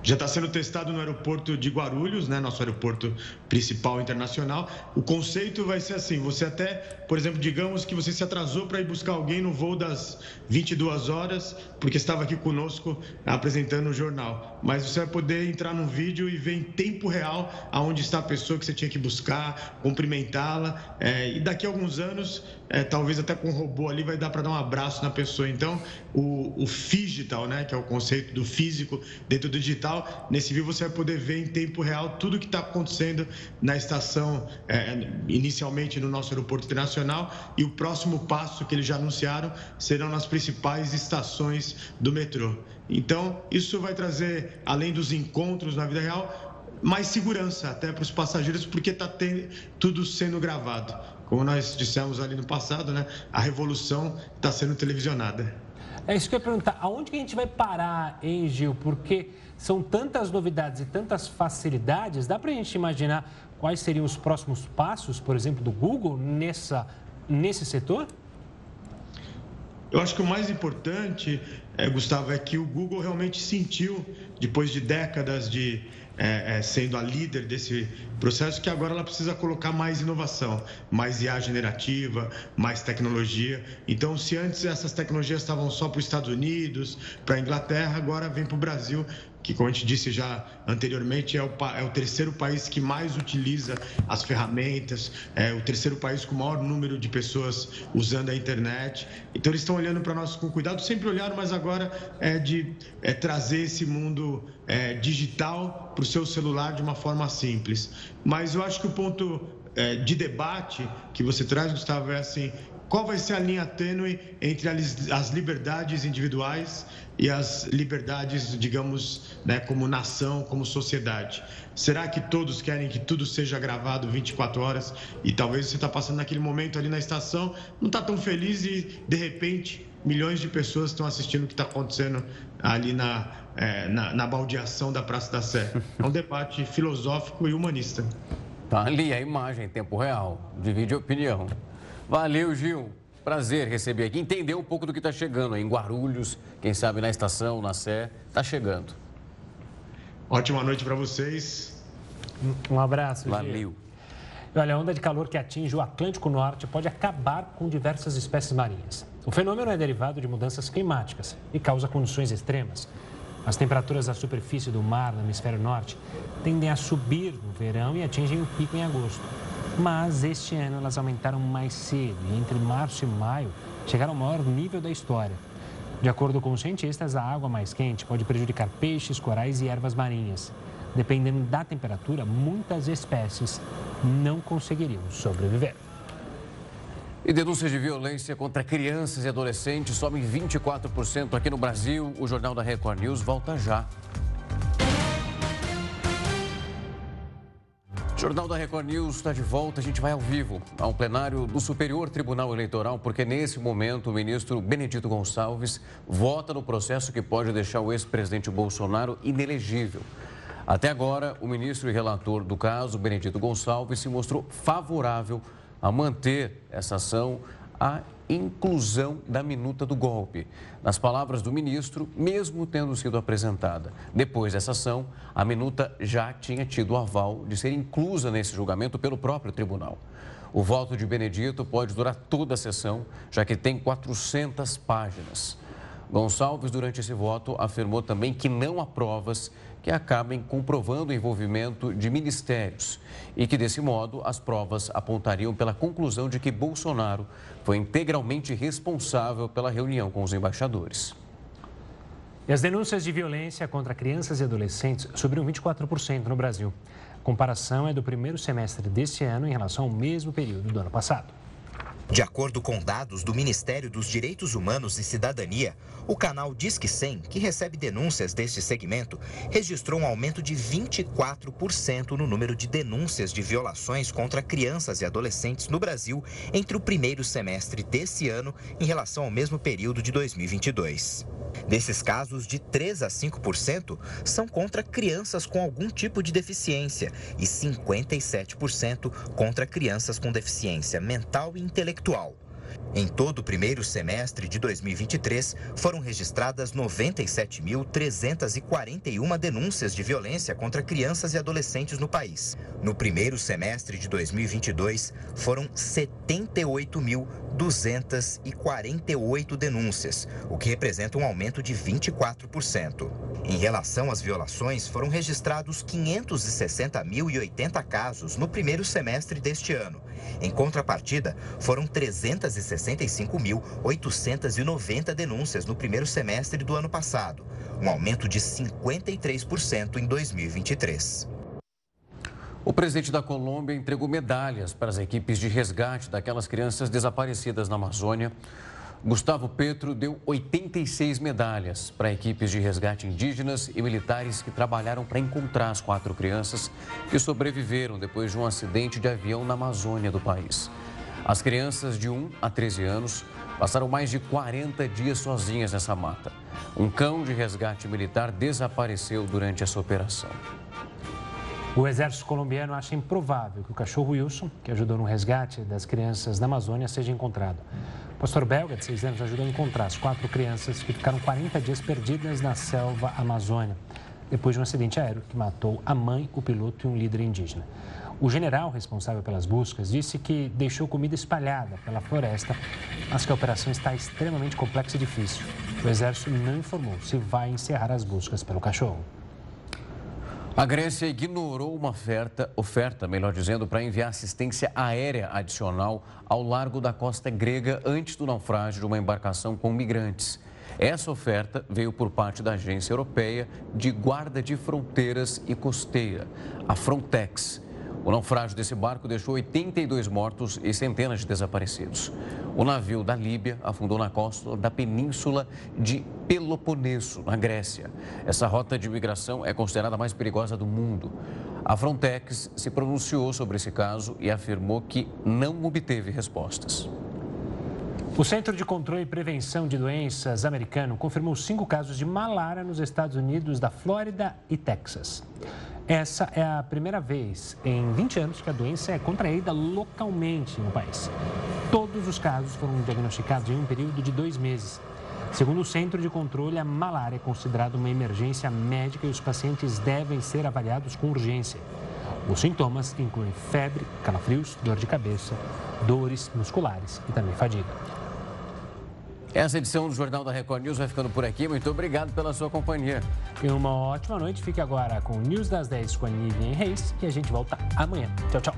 Já está sendo testado no aeroporto de Guarulhos, né, nosso aeroporto principal internacional. O conceito vai ser assim: você até, por exemplo, digamos que você se atrasou para ir buscar alguém no voo das 22 horas, porque estava aqui conosco apresentando o jornal. Mas você vai poder entrar no vídeo e ver em tempo real aonde está a pessoa que você tinha que buscar, cumprimentá-la. É, e daqui a alguns anos, é, talvez até com um robô ali, vai dar para dar um abraço na pessoa. Então, o, o digital, né, que é o conceito do físico dentro do digital Nesse vídeo você vai poder ver em tempo real tudo o que está acontecendo na estação, é, inicialmente no nosso aeroporto internacional, e o próximo passo que eles já anunciaram serão nas principais estações do metrô. Então, isso vai trazer, além dos encontros na vida real, mais segurança até para os passageiros, porque está tudo sendo gravado. Como nós dissemos ali no passado, né? A revolução está sendo televisionada. É isso que eu ia perguntar. Aonde que a gente vai parar, hein, Gil? Porque são tantas novidades e tantas facilidades. Dá para a gente imaginar quais seriam os próximos passos, por exemplo, do Google nessa, nesse setor? Eu acho que o mais importante, é, Gustavo, é que o Google realmente sentiu, depois de décadas de é, é, sendo a líder desse processo, que agora ela precisa colocar mais inovação, mais IA generativa, mais tecnologia. Então, se antes essas tecnologias estavam só para os Estados Unidos, para a Inglaterra, agora vem para o Brasil que, como a gente disse já anteriormente, é o, é o terceiro país que mais utiliza as ferramentas, é o terceiro país com o maior número de pessoas usando a internet. Então, eles estão olhando para nós com cuidado, sempre olharam, mas agora é de é trazer esse mundo é, digital para o seu celular de uma forma simples. Mas eu acho que o ponto é, de debate que você traz, Gustavo, é assim: qual vai ser a linha tênue entre as liberdades individuais e as liberdades, digamos, né, como nação, como sociedade? Será que todos querem que tudo seja gravado 24 horas e talvez você está passando naquele momento ali na estação, não está tão feliz e de repente milhões de pessoas estão assistindo o que está acontecendo ali na, é, na, na baldeação da Praça da Sé? É um debate filosófico e humanista. Tá ali a imagem em tempo real, divide opinião. Valeu, Gil. Prazer receber aqui, entender um pouco do que está chegando aí em Guarulhos, quem sabe na estação, na Sé, está chegando. Ótima noite para vocês. Um abraço. Valeu. Gil. Olha, a onda de calor que atinge o Atlântico Norte pode acabar com diversas espécies marinhas. O fenômeno é derivado de mudanças climáticas e causa condições extremas. As temperaturas da superfície do mar no hemisfério norte tendem a subir no verão e atingem o pico em agosto. Mas este ano elas aumentaram mais cedo e entre março e maio chegaram ao maior nível da história. De acordo com os cientistas, a água mais quente pode prejudicar peixes, corais e ervas marinhas. Dependendo da temperatura, muitas espécies não conseguiriam sobreviver. E denúncias de violência contra crianças e adolescentes sobem 24% aqui no Brasil. O Jornal da Record News volta já. Jornal da Record News está de volta. A gente vai ao vivo ao plenário do Superior Tribunal Eleitoral, porque nesse momento o ministro Benedito Gonçalves vota no processo que pode deixar o ex-presidente Bolsonaro inelegível. Até agora, o ministro e relator do caso, Benedito Gonçalves, se mostrou favorável a manter essa ação a inclusão da minuta do golpe. Nas palavras do ministro, mesmo tendo sido apresentada depois dessa ação, a minuta já tinha tido o aval de ser inclusa nesse julgamento pelo próprio tribunal. O voto de Benedito pode durar toda a sessão, já que tem 400 páginas. Gonçalves, durante esse voto, afirmou também que não há provas que acabem comprovando o envolvimento de ministérios e que, desse modo, as provas apontariam pela conclusão de que Bolsonaro foi integralmente responsável pela reunião com os embaixadores. E as denúncias de violência contra crianças e adolescentes subiram 24% no Brasil. A comparação é do primeiro semestre deste ano em relação ao mesmo período do ano passado. De acordo com dados do Ministério dos Direitos Humanos e Cidadania, o canal Disque 100, que recebe denúncias deste segmento, registrou um aumento de 24% no número de denúncias de violações contra crianças e adolescentes no Brasil entre o primeiro semestre desse ano em relação ao mesmo período de 2022. Desses casos, de 3 a 5% são contra crianças com algum tipo de deficiência e 57% contra crianças com deficiência mental e intelectual. Em todo o primeiro semestre de 2023, foram registradas 97.341 denúncias de violência contra crianças e adolescentes no país. No primeiro semestre de 2022, foram 78.248 denúncias, o que representa um aumento de 24%. Em relação às violações, foram registrados 560.080 casos no primeiro semestre deste ano. Em contrapartida, foram 365.890 denúncias no primeiro semestre do ano passado, um aumento de 53% em 2023. O presidente da Colômbia entregou medalhas para as equipes de resgate daquelas crianças desaparecidas na Amazônia. Gustavo Petro deu 86 medalhas para equipes de resgate indígenas e militares que trabalharam para encontrar as quatro crianças que sobreviveram depois de um acidente de avião na Amazônia do país. As crianças de 1 a 13 anos passaram mais de 40 dias sozinhas nessa mata. Um cão de resgate militar desapareceu durante essa operação. O exército colombiano acha improvável que o cachorro Wilson, que ajudou no resgate das crianças na Amazônia, seja encontrado. O pastor belga, de 6 anos, ajudou a encontrar as quatro crianças que ficaram 40 dias perdidas na selva amazônia, depois de um acidente aéreo que matou a mãe, o piloto e um líder indígena. O general responsável pelas buscas disse que deixou comida espalhada pela floresta, mas que a operação está extremamente complexa e difícil. O exército não informou se vai encerrar as buscas pelo cachorro. A Grécia ignorou uma oferta, oferta, melhor dizendo, para enviar assistência aérea adicional ao largo da costa grega antes do naufrágio de uma embarcação com migrantes. Essa oferta veio por parte da Agência Europeia de Guarda de Fronteiras e Costeira, a Frontex. O naufrágio desse barco deixou 82 mortos e centenas de desaparecidos. O navio da Líbia afundou na costa da península de Peloponeso, na Grécia. Essa rota de migração é considerada a mais perigosa do mundo. A Frontex se pronunciou sobre esse caso e afirmou que não obteve respostas. O Centro de Controle e Prevenção de Doenças americano confirmou cinco casos de malária nos Estados Unidos, da Flórida e Texas. Essa é a primeira vez em 20 anos que a doença é contraída localmente no país. Todos os casos foram diagnosticados em um período de dois meses. Segundo o Centro de Controle, a malária é considerada uma emergência médica e os pacientes devem ser avaliados com urgência. Os sintomas incluem febre, calafrios, dor de cabeça, dores musculares e também fadiga. Essa edição do Jornal da Record News vai ficando por aqui. Muito obrigado pela sua companhia. E uma ótima noite. Fique agora com o News das 10 com a Nivian Reis e a gente volta amanhã. Tchau, tchau.